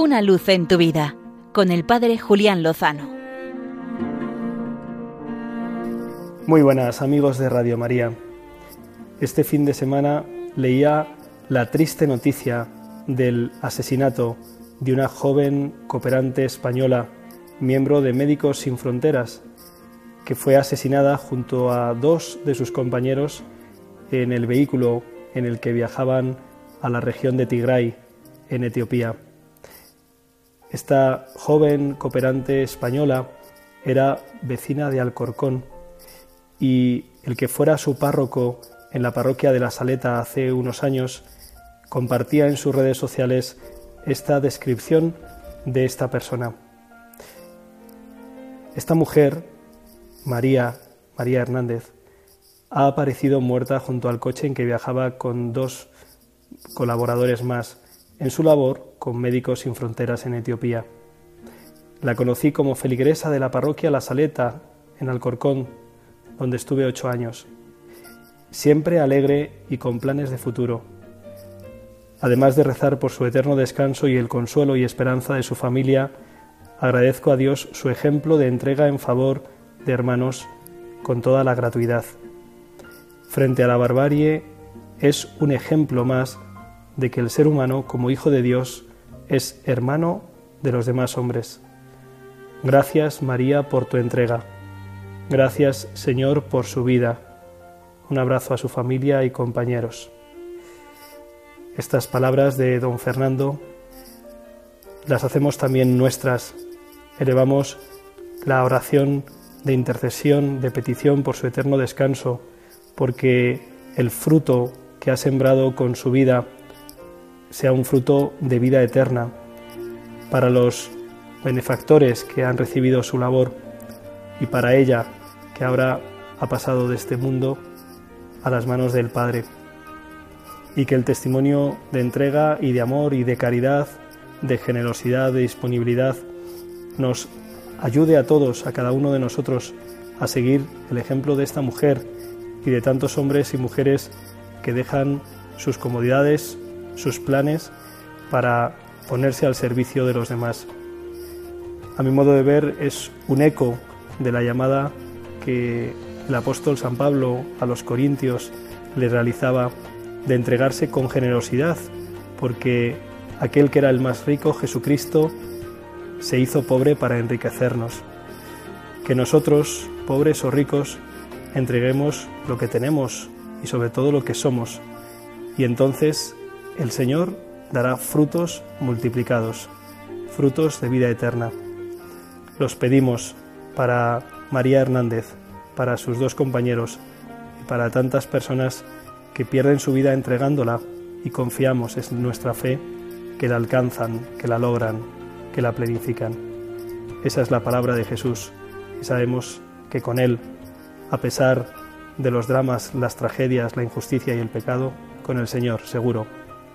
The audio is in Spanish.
Una luz en tu vida con el Padre Julián Lozano. Muy buenas amigos de Radio María. Este fin de semana leía la triste noticia del asesinato de una joven cooperante española, miembro de Médicos Sin Fronteras, que fue asesinada junto a dos de sus compañeros en el vehículo en el que viajaban a la región de Tigray, en Etiopía. Esta joven cooperante española era vecina de Alcorcón y el que fuera su párroco en la parroquia de la Saleta hace unos años compartía en sus redes sociales esta descripción de esta persona. Esta mujer, María, María Hernández, ha aparecido muerta junto al coche en que viajaba con dos colaboradores más en su labor con Médicos Sin Fronteras en Etiopía. La conocí como feligresa de la parroquia La Saleta, en Alcorcón, donde estuve ocho años. Siempre alegre y con planes de futuro. Además de rezar por su eterno descanso y el consuelo y esperanza de su familia, agradezco a Dios su ejemplo de entrega en favor de hermanos con toda la gratuidad. Frente a la barbarie, es un ejemplo más de que el ser humano, como hijo de Dios, es hermano de los demás hombres. Gracias María por tu entrega. Gracias Señor por su vida. Un abrazo a su familia y compañeros. Estas palabras de don Fernando las hacemos también nuestras. Elevamos la oración de intercesión, de petición por su eterno descanso, porque el fruto que ha sembrado con su vida sea un fruto de vida eterna para los benefactores que han recibido su labor y para ella que ahora ha pasado de este mundo a las manos del Padre. Y que el testimonio de entrega y de amor y de caridad, de generosidad, de disponibilidad, nos ayude a todos, a cada uno de nosotros, a seguir el ejemplo de esta mujer y de tantos hombres y mujeres que dejan sus comodidades, sus planes para ponerse al servicio de los demás. A mi modo de ver es un eco de la llamada que el apóstol San Pablo a los corintios le realizaba de entregarse con generosidad, porque aquel que era el más rico, Jesucristo, se hizo pobre para enriquecernos. Que nosotros, pobres o ricos, entreguemos lo que tenemos y sobre todo lo que somos, y entonces el Señor dará frutos multiplicados, frutos de vida eterna. Los pedimos para María Hernández, para sus dos compañeros y para tantas personas que pierden su vida entregándola y confiamos en nuestra fe que la alcanzan, que la logran, que la planifican. Esa es la palabra de Jesús y sabemos que con Él, a pesar de los dramas, las tragedias, la injusticia y el pecado, con el Señor seguro